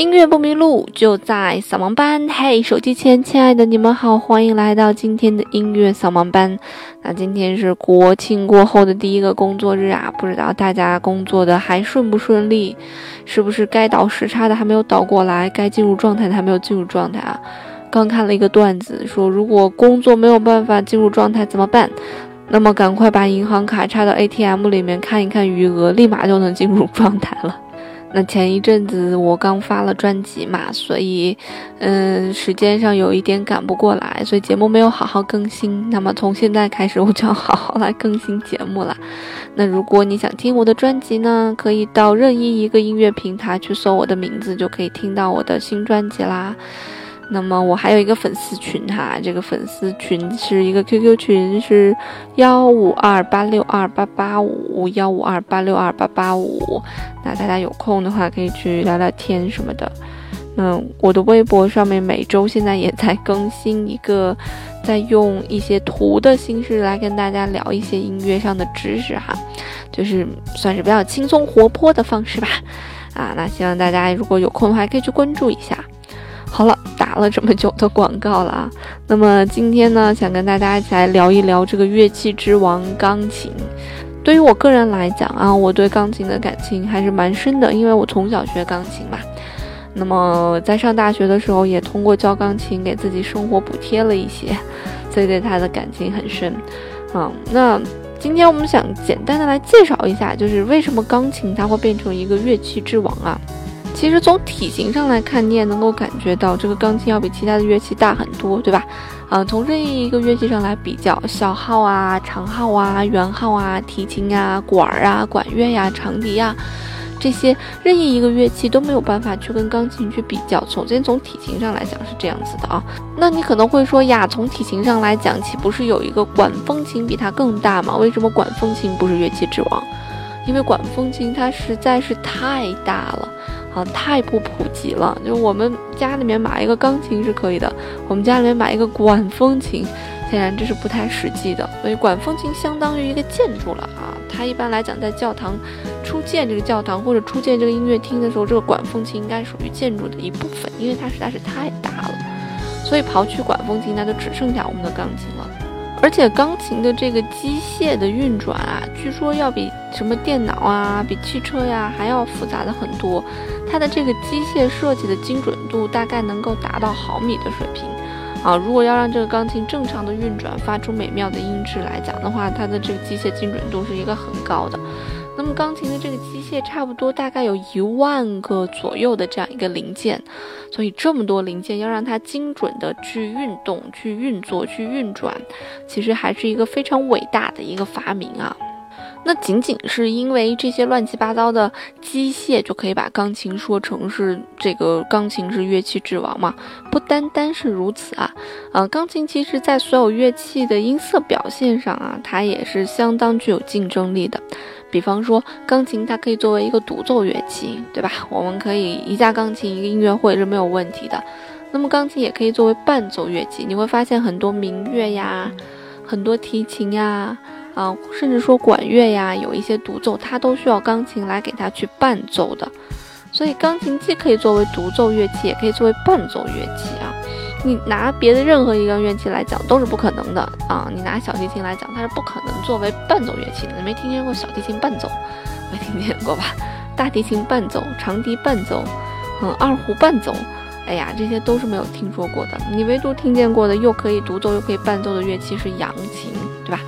音乐不迷路，就在扫盲班。嘿，手机前亲爱的你们好，欢迎来到今天的音乐扫盲班。那今天是国庆过后的第一个工作日啊，不知道大家工作的还顺不顺利？是不是该倒时差的还没有倒过来，该进入状态的还没有进入状态啊？刚看了一个段子，说如果工作没有办法进入状态怎么办？那么赶快把银行卡插到 ATM 里面看一看余额，立马就能进入状态了。那前一阵子我刚发了专辑嘛，所以，嗯，时间上有一点赶不过来，所以节目没有好好更新。那么从现在开始，我就要好好来更新节目了。那如果你想听我的专辑呢，可以到任意一个音乐平台去搜我的名字，就可以听到我的新专辑啦。那么我还有一个粉丝群哈，这个粉丝群是一个 QQ 群，是幺五二八六二八八五幺五二八六二八八五。那大家有空的话可以去聊聊天什么的。嗯，我的微博上面每周现在也在更新一个，在用一些图的形式来跟大家聊一些音乐上的知识哈，就是算是比较轻松活泼的方式吧。啊，那希望大家如果有空的话可以去关注一下。好了，打了这么久的广告了啊。那么今天呢，想跟大家一起来聊一聊这个乐器之王——钢琴。对于我个人来讲啊，我对钢琴的感情还是蛮深的，因为我从小学钢琴嘛。那么在上大学的时候，也通过教钢琴给自己生活补贴了一些，所以对它的感情很深。嗯，那今天我们想简单的来介绍一下，就是为什么钢琴它会变成一个乐器之王啊？其实从体型上来看，你也能够感觉到这个钢琴要比其他的乐器大很多，对吧？嗯，从任意一个乐器上来比较，小号啊、长号啊、圆号啊、提琴啊、管儿啊、管乐呀、长笛呀，这些任意一个乐器都没有办法去跟钢琴去比较。首先从体型上来讲是这样子的啊。那你可能会说呀，从体型上来讲，岂不是有一个管风琴比它更大吗？为什么管风琴不是乐器之王？因为管风琴它实在是太大了。啊，太不普及了。就我们家里面买一个钢琴是可以的，我们家里面买一个管风琴，显然这是不太实际的。所以管风琴相当于一个建筑了啊。它一般来讲在教堂初建这个教堂或者初建这个音乐厅的时候，这个管风琴应该属于建筑的一部分，因为它实在是太大了。所以刨去管风琴，那就只剩下我们的钢琴了。而且钢琴的这个机械的运转啊，据说要比什么电脑啊、比汽车呀还要复杂的很多。它的这个机械设计的精准度大概能够达到毫米的水平啊。如果要让这个钢琴正常的运转，发出美妙的音质来讲的话，它的这个机械精准度是一个很高的。那么钢琴的这个机械差不多大概有一万个左右的这样一个零件，所以这么多零件要让它精准的去运动、去运作、去运转，其实还是一个非常伟大的一个发明啊。那仅仅是因为这些乱七八糟的机械就可以把钢琴说成是这个钢琴是乐器之王吗？不单单是如此啊，呃，钢琴其实在所有乐器的音色表现上啊，它也是相当具有竞争力的。比方说，钢琴它可以作为一个独奏乐器，对吧？我们可以一架钢琴一个音乐会是没有问题的。那么钢琴也可以作为伴奏乐器，你会发现很多民乐呀，很多提琴呀，啊，甚至说管乐呀，有一些独奏，它都需要钢琴来给它去伴奏的。所以钢琴既可以作为独奏乐器，也可以作为伴奏乐器啊。你拿别的任何一个乐器来讲都是不可能的啊！你拿小提琴来讲，它是不可能作为伴奏乐器的。你没听见过小提琴伴奏？没听见过吧？大提琴伴奏、长笛伴奏，嗯，二胡伴奏，哎呀，这些都是没有听说过的。你唯独听见过的，又可以独奏又可以伴奏的乐器是扬琴，对吧？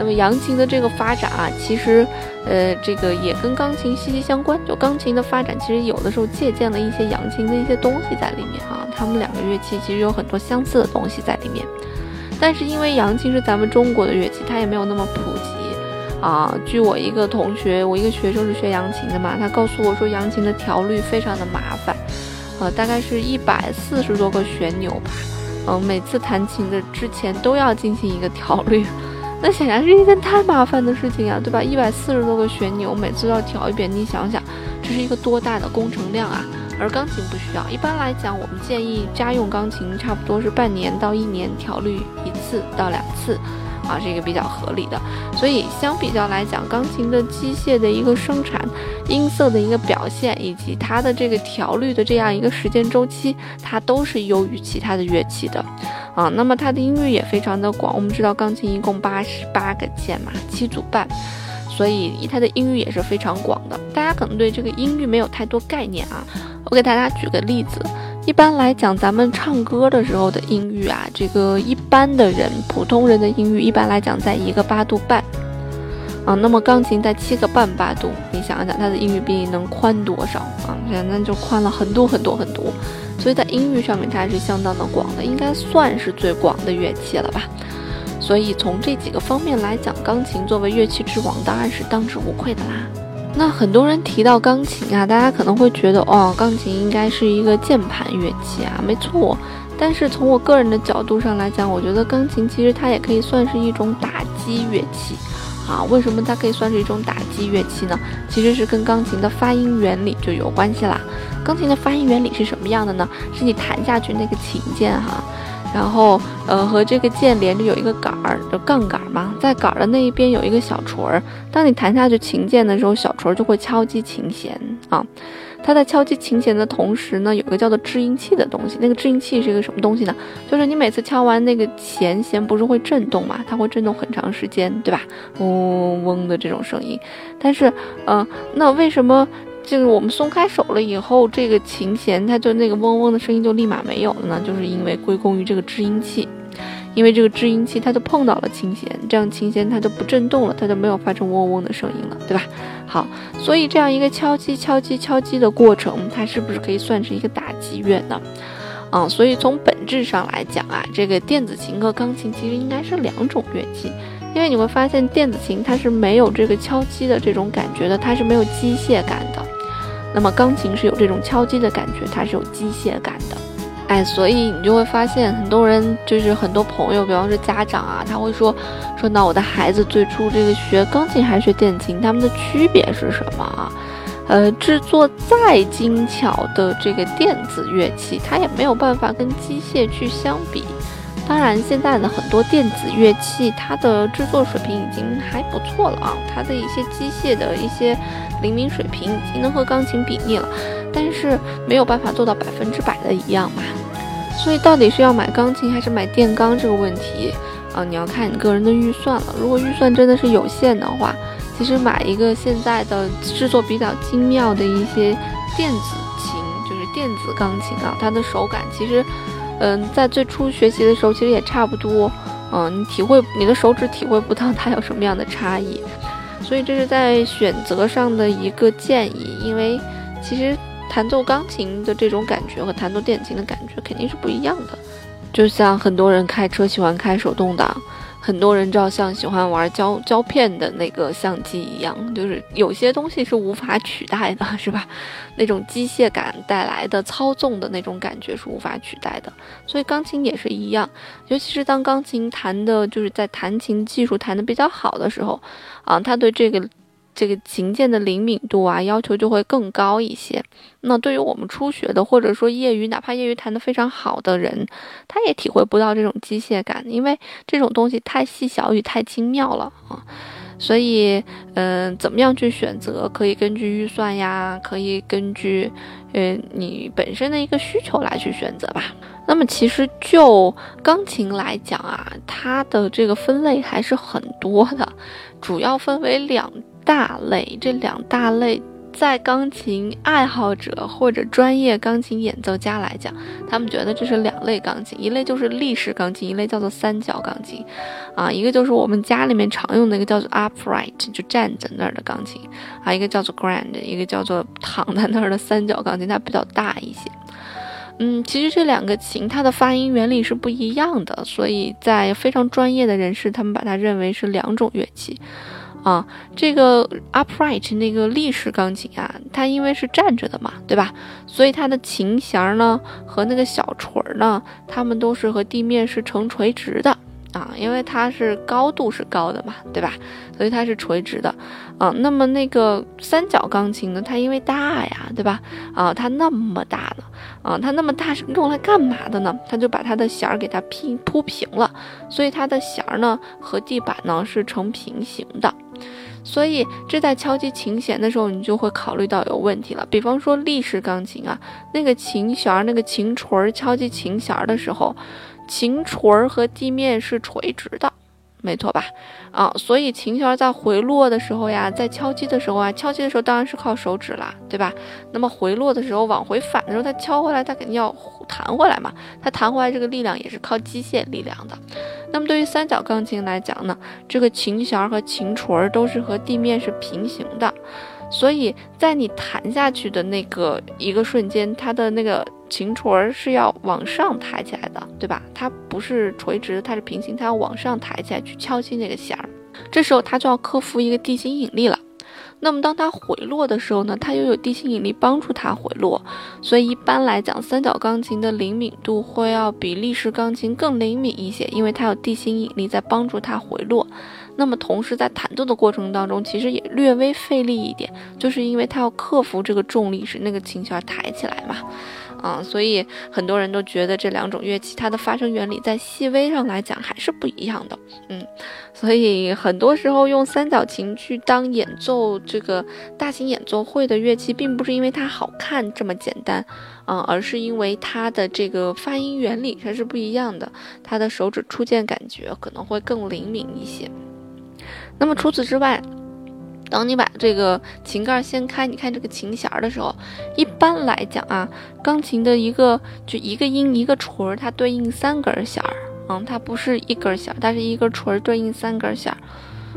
那么扬琴的这个发展啊，其实，呃，这个也跟钢琴息息相关。就钢琴的发展，其实有的时候借鉴了一些扬琴的一些东西在里面啊。他们两个乐器其实有很多相似的东西在里面，但是因为扬琴是咱们中国的乐器，它也没有那么普及啊。据我一个同学，我一个学生是学扬琴的嘛，他告诉我说，扬琴的调律非常的麻烦，呃，大概是一百四十多个旋钮吧，嗯，每次弹琴的之前都要进行一个调律。那显然是一件太麻烦的事情啊，对吧？一百四十多个旋钮，每次都要调一遍，你想想，这是一个多大的工程量啊！而钢琴不需要，一般来讲，我们建议家用钢琴差不多是半年到一年调律一次到两次，啊，是一个比较合理的。所以相比较来讲，钢琴的机械的一个生产、音色的一个表现，以及它的这个调律的这样一个时间周期，它都是优于其他的乐器的啊。那么它的音域也非常的广，我们知道钢琴一共八十八个键嘛，七组半。所以它的音域也是非常广的，大家可能对这个音域没有太多概念啊。我给大家举个例子，一般来讲，咱们唱歌的时候的音域啊，这个一般的人、普通人的音域，一般来讲在一个八度半啊。那么钢琴在七个半八度，你想一想它的音域比你能宽多少啊？那就宽了很多很多很多。所以在音域上面，它是相当的广的，应该算是最广的乐器了吧。所以从这几个方面来讲，钢琴作为乐器之王当然是当之无愧的啦。那很多人提到钢琴啊，大家可能会觉得哦，钢琴应该是一个键盘乐器啊，没错。但是从我个人的角度上来讲，我觉得钢琴其实它也可以算是一种打击乐器啊。为什么它可以算是一种打击乐器呢？其实是跟钢琴的发音原理就有关系啦。钢琴的发音原理是什么样的呢？是你弹下去那个琴键哈。然后，呃，和这个键连着有一个杆儿，就杠杆嘛，在杆儿的那一边有一个小锤儿。当你弹下去琴键的时候，小锤儿就会敲击琴弦啊。它在敲击琴弦的同时呢，有一个叫做制音器的东西。那个制音器是一个什么东西呢？就是你每次敲完那个弦，弦不是会震动嘛？它会震动很长时间，对吧？嗡嗡的这种声音。但是，嗯，那为什么？就是我们松开手了以后，这个琴弦它就那个嗡嗡的声音就立马没有了呢，就是因为归功于这个制音器，因为这个制音器它就碰到了琴弦，这样琴弦它就不震动了，它就没有发出嗡嗡的声音了，对吧？好，所以这样一个敲击、敲击、敲击的过程，它是不是可以算是一个打击乐呢？啊，所以从本质上来讲啊，这个电子琴和钢琴其实应该是两种乐器。因为你会发现电子琴它是没有这个敲击的这种感觉的，它是没有机械感的。那么钢琴是有这种敲击的感觉，它是有机械感的。哎，所以你就会发现很多人就是很多朋友，比方说家长啊，他会说说那我的孩子最初这个学钢琴还是学电琴，他们的区别是什么啊？呃，制作再精巧的这个电子乐器，它也没有办法跟机械去相比。当然，现在的很多电子乐器，它的制作水平已经还不错了啊，它的一些机械的一些灵敏水平已经能和钢琴比拟了，但是没有办法做到百分之百的一样嘛。所以，到底是要买钢琴还是买电钢这个问题啊，你要看你个人的预算了。如果预算真的是有限的话，其实买一个现在的制作比较精妙的一些电子琴，就是电子钢琴啊，它的手感其实。嗯，在最初学习的时候，其实也差不多。嗯，你体会你的手指体会不到它有什么样的差异，所以这是在选择上的一个建议。因为其实弹奏钢琴的这种感觉和弹奏电琴的感觉肯定是不一样的。就像很多人开车喜欢开手动挡。很多人照相喜欢玩胶胶片的那个相机一样，就是有些东西是无法取代的，是吧？那种机械感带来的操纵的那种感觉是无法取代的。所以钢琴也是一样，尤其是当钢琴弹的，就是在弹琴技术弹的比较好的时候，啊，他对这个。这个琴键的灵敏度啊，要求就会更高一些。那对于我们初学的，或者说业余，哪怕业余弹得非常好的人，他也体会不到这种机械感，因为这种东西太细小与太精妙了啊。所以，嗯，怎么样去选择，可以根据预算呀，可以根据，呃，你本身的一个需求来去选择吧。那么，其实就钢琴来讲啊，它的这个分类还是很多的，主要分为两。大类，这两大类在钢琴爱好者或者专业钢琴演奏家来讲，他们觉得这是两类钢琴，一类就是立式钢琴，一类叫做三角钢琴，啊，一个就是我们家里面常用的一个叫做 upright，就站在那儿的钢琴，啊，一个叫做 grand，一个叫做躺在那儿的三角钢琴，它比较大一些。嗯，其实这两个琴它的发音原理是不一样的，所以在非常专业的人士，他们把它认为是两种乐器。啊，这个 upright 那个立式钢琴啊，它因为是站着的嘛，对吧？所以它的琴弦呢和那个小锤儿呢，它们都是和地面是成垂直的啊，因为它是高度是高的嘛，对吧？所以它是垂直的，啊，那么那个三角钢琴呢，它因为大呀，对吧？啊，它那么大呢，啊，它那么大是用来干嘛的呢？它就把它的弦儿给它拼铺平了，所以它的弦儿呢和地板呢是成平行的。所以这在敲击琴弦的时候，你就会考虑到有问题了。比方说立式钢琴啊，那个琴弦儿、那个琴锤儿敲击琴弦儿的时候。琴锤儿和地面是垂直的，没错吧？啊，所以琴弦在回落的时候呀，在敲击的时候啊，敲击的时候当然是靠手指啦，对吧？那么回落的时候，往回返的时候，它敲回来，它肯定要弹回来嘛。它弹回来这个力量也是靠机械力量的。那么对于三角钢琴来讲呢，这个琴弦和琴锤儿都是和地面是平行的，所以在你弹下去的那个一个瞬间，它的那个。琴锤儿是要往上抬起来的，对吧？它不是垂直，它是平行，它要往上抬起来去敲击那个弦儿。这时候它就要克服一个地心引力了。那么当它回落的时候呢，它又有地心引力帮助它回落。所以一般来讲，三角钢琴的灵敏度会要比立式钢琴更灵敏一些，因为它有地心引力在帮助它回落。那么同时在弹奏的过程当中，其实也略微费力一点，就是因为它要克服这个重力，使那个琴弦抬起来嘛。啊，所以很多人都觉得这两种乐器它的发声原理在细微上来讲还是不一样的。嗯，所以很多时候用三角琴去当演奏这个大型演奏会的乐器，并不是因为它好看这么简单，嗯，而是因为它的这个发音原理它是不一样的，它的手指触键感觉可能会更灵敏一些。那么除此之外，等你把这个琴盖掀开，你看这个琴弦的时候，一般来讲啊，钢琴的一个就一个音一个锤儿，它对应三根弦儿，嗯，它不是一根弦儿，它是一根锤儿对应三根弦儿。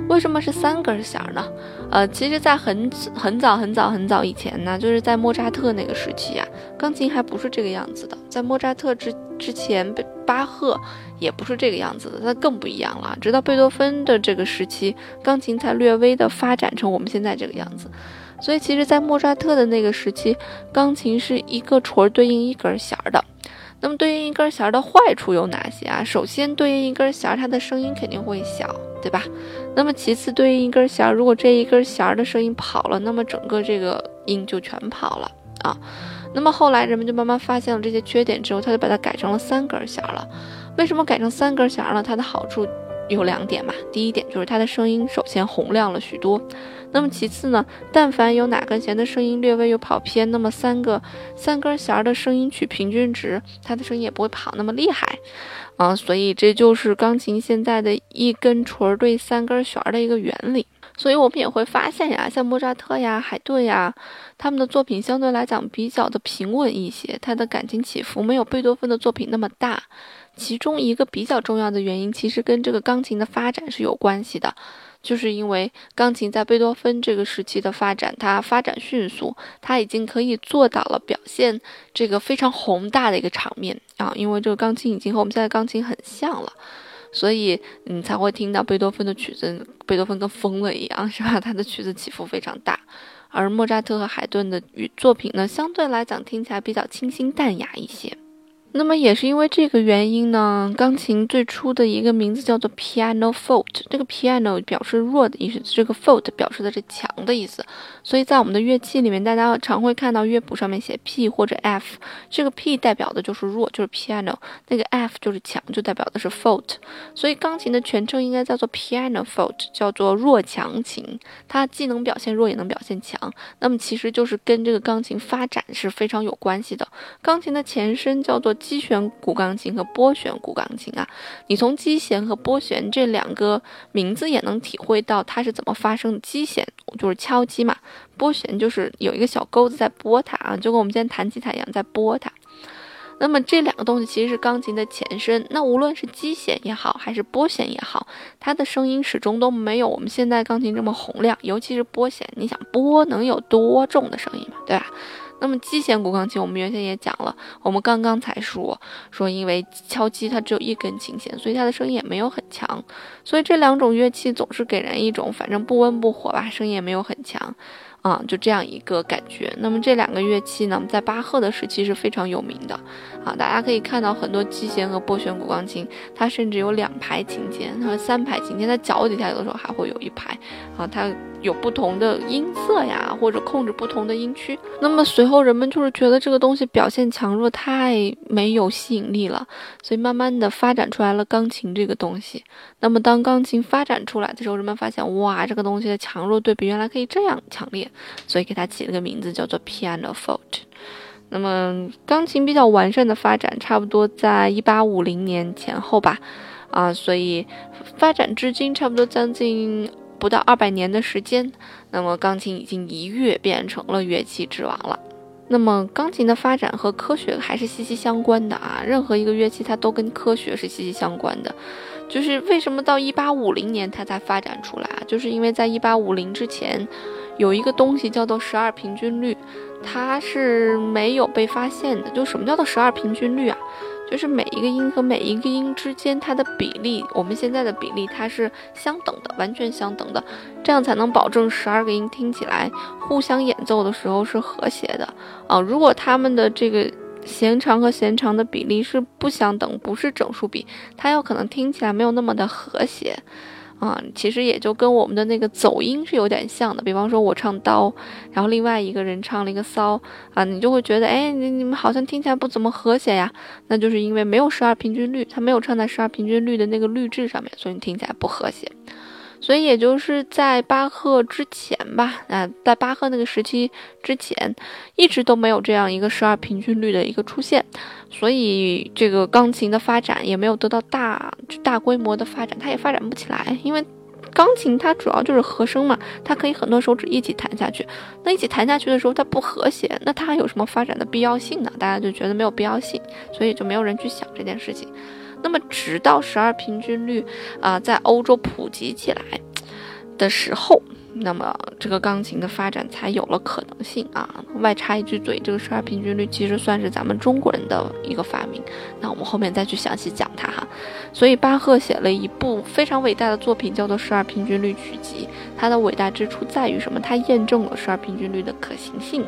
为什么是三根弦呢？呃，其实，在很很早很早很早以前呢，就是在莫扎特那个时期啊，钢琴还不是这个样子的。在莫扎特之之前，巴赫也不是这个样子的，那更不一样了。直到贝多芬的这个时期，钢琴才略微的发展成我们现在这个样子。所以，其实，在莫扎特的那个时期，钢琴是一个锤对应一根弦的。那么，对应一根弦的坏处有哪些啊？首先，对应一根弦，它的声音肯定会小，对吧？那么其次，对应一根弦，如果这一根弦的声音跑了，那么整个这个音就全跑了啊。那么后来人们就慢慢发现了这些缺点之后，他就把它改成了三根弦了。为什么改成三根弦了？它的好处有两点嘛。第一点就是它的声音首先洪亮了许多。那么其次呢，但凡有哪根弦的声音略微有跑偏，那么三个三根弦的声音取平均值，它的声音也不会跑那么厉害。啊，所以这就是钢琴现在的一根锤对三根弦的一个原理。所以我们也会发现呀，像莫扎特呀、海顿呀，他们的作品相对来讲比较的平稳一些，他的感情起伏没有贝多芬的作品那么大。其中一个比较重要的原因，其实跟这个钢琴的发展是有关系的。就是因为钢琴在贝多芬这个时期的发展，它发展迅速，它已经可以做到了表现这个非常宏大的一个场面啊。因为这个钢琴已经和我们现在钢琴很像了，所以你才会听到贝多芬的曲子，贝多芬跟疯了一样，是吧？他的曲子起伏非常大，而莫扎特和海顿的与作品呢，相对来讲听起来比较清新淡雅一些。那么也是因为这个原因呢，钢琴最初的一个名字叫做 piano forte，这个 piano 表示弱的意思，这个 forte 表示的是强的意思。所以在我们的乐器里面，大家常会看到乐谱上面写 P 或者 F，这个 P 代表的就是弱，就是 piano，那个 F 就是强，就代表的是 forte。所以钢琴的全称应该叫做 piano forte，叫做弱强琴，它既能表现弱，也能表现强。那么其实就是跟这个钢琴发展是非常有关系的。钢琴的前身叫做。击弦古钢琴和拨弦古钢琴啊，你从击弦和拨弦这两个名字也能体会到它是怎么发生的。击弦就是敲击嘛，拨弦就是有一个小钩子在拨它啊，就跟我们今天弹吉他一样在拨它。那么这两个东西其实是钢琴的前身。那无论是击弦也好，还是拨弦也好，它的声音始终都没有我们现在钢琴这么洪亮，尤其是拨弦，你想拨能有多重的声音嘛，对吧？那么击弦古钢琴，我们原先也讲了，我们刚刚才说说，因为敲击它只有一根琴弦，所以它的声音也没有很强。所以这两种乐器总是给人一种反正不温不火吧，声音也没有很强。啊，就这样一个感觉。那么这两个乐器呢，在巴赫的时期是非常有名的啊。大家可以看到很多击弦和拨弦古钢琴，它甚至有两排琴键和三排琴键，在脚底下有的时候还会有一排啊。它有不同的音色呀，或者控制不同的音区。那么随后人们就是觉得这个东西表现强弱太没有吸引力了，所以慢慢的发展出来了钢琴这个东西。那么当钢琴发展出来的时候，人们发现哇，这个东西的强弱对比原来可以这样强烈。所以给它起了个名字，叫做 piano forte。那么钢琴比较完善的发展，差不多在一八五零年前后吧，啊，所以发展至今差不多将近不到二百年的时间。那么钢琴已经一跃变成了乐器之王了。那么钢琴的发展和科学还是息息相关的啊，任何一个乐器它都跟科学是息息相关的。就是为什么到一八五零年它才发展出来啊？就是因为在一八五零之前。有一个东西叫做十二平均律，它是没有被发现的。就什么叫做十二平均律啊？就是每一个音和每一个音之间它的比例，我们现在的比例它是相等的，完全相等的，这样才能保证十二个音听起来互相演奏的时候是和谐的啊。如果它们的这个弦长和弦长的比例是不相等，不是整数比，它有可能听起来没有那么的和谐。啊，其实也就跟我们的那个走音是有点像的。比方说，我唱刀，然后另外一个人唱了一个骚，啊，你就会觉得，哎，你你们好像听起来不怎么和谐呀。那就是因为没有十二平均律，它没有唱在十二平均律的那个律制上面，所以你听起来不和谐。所以也就是在巴赫之前吧，啊，在巴赫那个时期之前，一直都没有这样一个十二平均律的一个出现，所以这个钢琴的发展也没有得到大大规模的发展，它也发展不起来，因为钢琴它主要就是和声嘛，它可以很多手指一起弹下去，那一起弹下去的时候它不和谐，那它还有什么发展的必要性呢？大家就觉得没有必要性，所以就没有人去想这件事情。那么，直到十二平均律啊，在欧洲普及起来的时候，那么这个钢琴的发展才有了可能性啊。外插一句嘴，这个十二平均律其实算是咱们中国人的一个发明。那我们后面再去详细讲它哈。所以，巴赫写了一部非常伟大的作品，叫做《十二平均律曲集》。它的伟大之处在于什么？它验证了十二平均律的可行性。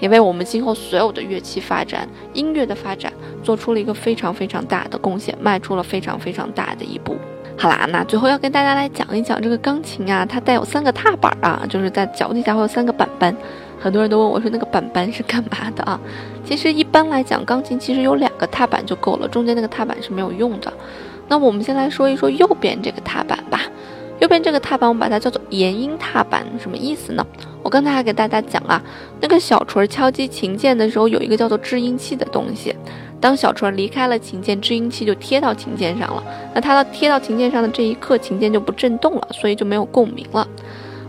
也为我们今后所有的乐器发展、音乐的发展做出了一个非常非常大的贡献，迈出了非常非常大的一步。好啦，那最后要跟大家来讲一讲这个钢琴啊，它带有三个踏板啊，就是在脚底下会有三个板板。很多人都问我说，那个板板是干嘛的啊？其实一般来讲，钢琴其实有两个踏板就够了，中间那个踏板是没有用的。那我们先来说一说右边这个踏板吧。右边这个踏板，我们把它叫做延音踏板，什么意思呢？我刚才还给大家讲啊，那个小锤敲击琴键的时候，有一个叫做制音器的东西。当小锤离开了琴键，制音器就贴到琴键上了。那它到贴到琴键上的这一刻，琴键就不震动了，所以就没有共鸣了。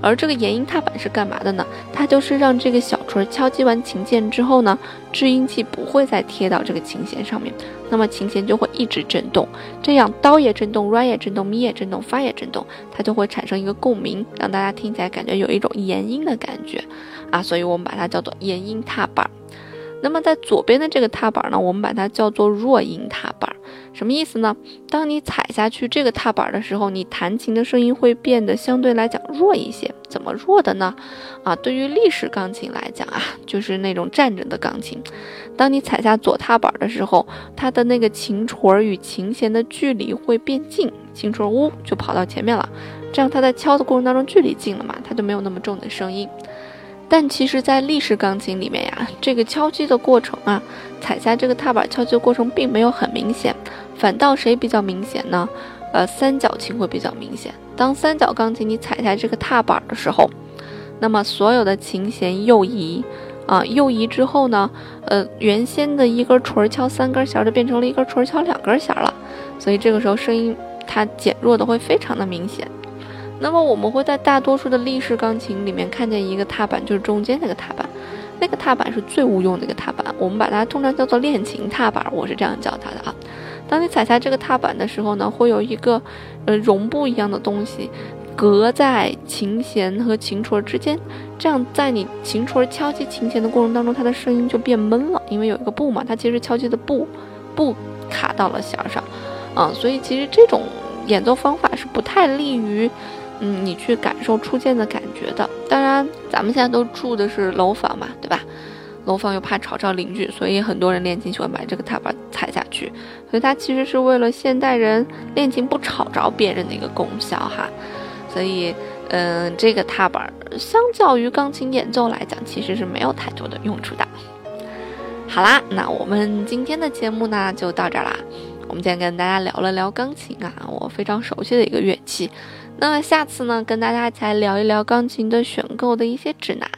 而这个延音踏板是干嘛的呢？它就是让这个小锤敲击完琴键之后呢，制音器不会再贴到这个琴弦上面，那么琴弦就会一直震动，这样哆也震动，来也震动，咪也震动，发也震动，它就会产生一个共鸣，让大家听起来感觉有一种延音的感觉啊，所以我们把它叫做延音踏板。那么在左边的这个踏板呢，我们把它叫做弱音踏板。什么意思呢？当你踩下去这个踏板的时候，你弹琴的声音会变得相对来讲弱一些。怎么弱的呢？啊，对于立式钢琴来讲啊，就是那种站着的钢琴，当你踩下左踏板的时候，它的那个琴锤与琴弦的距离会变近，琴锤呜就跑到前面了，这样它在敲的过程当中距离近了嘛，它就没有那么重的声音。但其实，在立式钢琴里面呀，这个敲击的过程啊，踩下这个踏板敲击的过程并没有很明显，反倒谁比较明显呢？呃，三角琴会比较明显。当三角钢琴你踩下这个踏板的时候，那么所有的琴弦右移，啊，右移之后呢，呃，原先的一根锤敲三根弦就变成了一根锤敲两根弦了，所以这个时候声音它减弱的会非常的明显。那么我们会在大多数的立式钢琴里面看见一个踏板，就是中间那个踏板，那个踏板是最无用的一个踏板，我们把它通常叫做练琴踏板，我是这样叫它的啊。当你踩下这个踏板的时候呢，会有一个呃绒布一样的东西隔在琴弦和琴锤之间，这样在你琴锤敲击琴弦的过程当中，它的声音就变闷了，因为有一个布嘛，它其实敲击的布布卡到了弦上，啊，所以其实这种演奏方法是不太利于。嗯，你去感受初见的感觉的。当然，咱们现在都住的是楼房嘛，对吧？楼房又怕吵着邻居，所以很多人练琴喜欢把这个踏板踩下去。所以它其实是为了现代人练琴不吵着别人的一个功效哈。所以，嗯，这个踏板相较于钢琴演奏来讲，其实是没有太多的用处的。好啦，那我们今天的节目呢就到这儿啦。我们今天跟大家聊了聊钢琴啊，我非常熟悉的一个乐器。那么下次呢，跟大家一起来聊一聊钢琴的选购的一些指南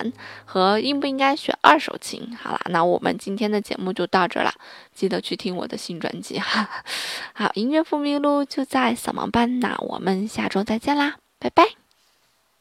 和应不应该选二手琴。好啦，那我们今天的节目就到这儿了，记得去听我的新专辑哈。好，音乐不迷路就在扫盲班，那我们下周再见啦，拜拜。